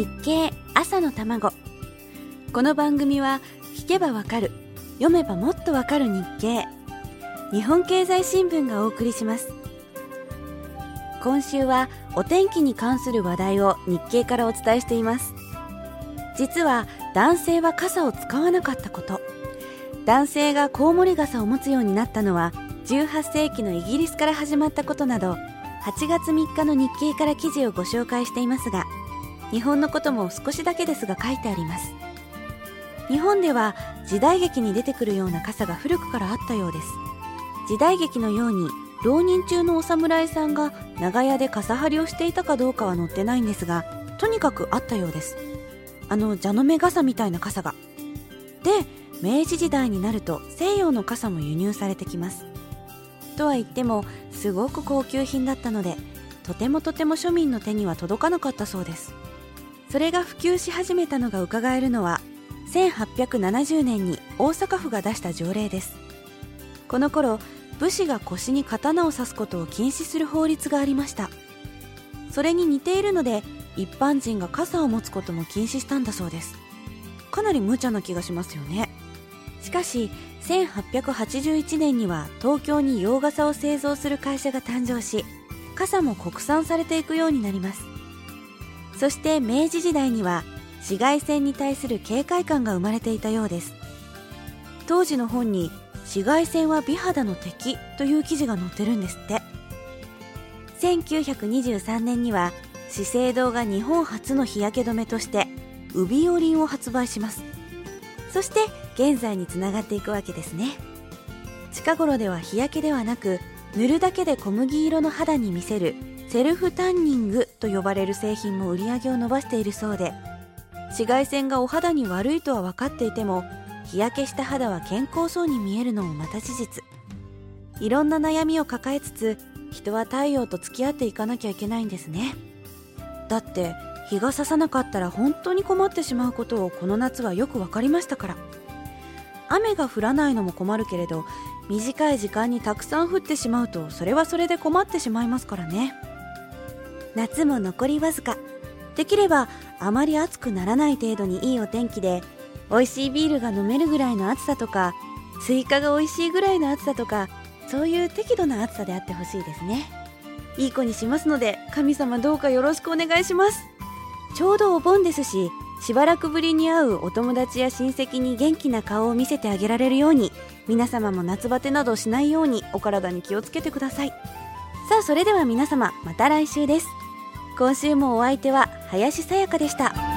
日経朝の卵。この番組は聞けばわかる読めばもっとわかる日経。日本経済新聞がお送りします。今週はお天気に関する話題を日経からお伝えしています。実は男性は傘を使わなかったこと。男性がコウモリ傘を持つようになったのは18世紀のイギリスから始まったことなど8月3日の日経から記事をご紹介していますが日本のことも少しだけですが書いてあります。日本では時代劇に出てくるような傘が古くからあったようです。時代劇のように浪人中のお侍さんが長屋で傘張りをしていたかどうかは載ってないんですがとにかくあったようです。あの蛇の目傘みたいな傘が。で明治時代になると西洋の傘も輸入されてきます。とは言ってもすごく高級品だったのでとてもとても庶民の手には届かなかったそうです。それが普及し始めたのが伺えるのは1870年に大阪府が出した条例です。この頃武士が腰に刀を刺すことを禁止する法律がありました。それに似ているので一般人が傘を持つことも禁止したんだそうです。かなり無茶な気がしますよね。しかし1881年には東京に洋傘を製造する会社が誕生し傘も国産されていくようになります。そして明治時代には紫外線に対する警戒感が生まれていたようです。当時の本に紫外線は美肌の敵という記事が載ってるんですって。1923年には資生堂が日本初の日焼け止めとしてウビオリンを発売します。そして現在につながっていくわけですね。近頃では日焼けではなく塗るだけで小麦色の肌に見せるセルフタンニングと呼ばれる製品も売り上げを伸ばしているそうで紫外線がお肌に悪いとは分かっていても日焼けした肌は健康そうに見えるのもまた事実。いろんな悩みを抱えつつ人は太陽と付き合っていかなきゃいけないんですね。だって日が差さなかったら本当に困ってしまうことをこの夏はよく分かりましたから。雨が降らないのも困るけれど短い時間にたくさん降ってしまうとそれはそれで困ってしまいますからね。夏も残りわずか。できればあまり暑くならない程度にいいお天気で美味しいビールが飲めるぐらいの暑さとかスイカが美味しいぐらいの暑さとかそういう適度な暑さであってほしいですね。いい子にしますので神様どうかよろしくお願いします。ちょうどお盆ですししばらくぶりに会うお友達や親戚に元気な顔を見せてあげられるように皆様も夏バテなどしないようにお体に気をつけてください。さあそれでは皆様また来週です今週もお相手は林さやかでした。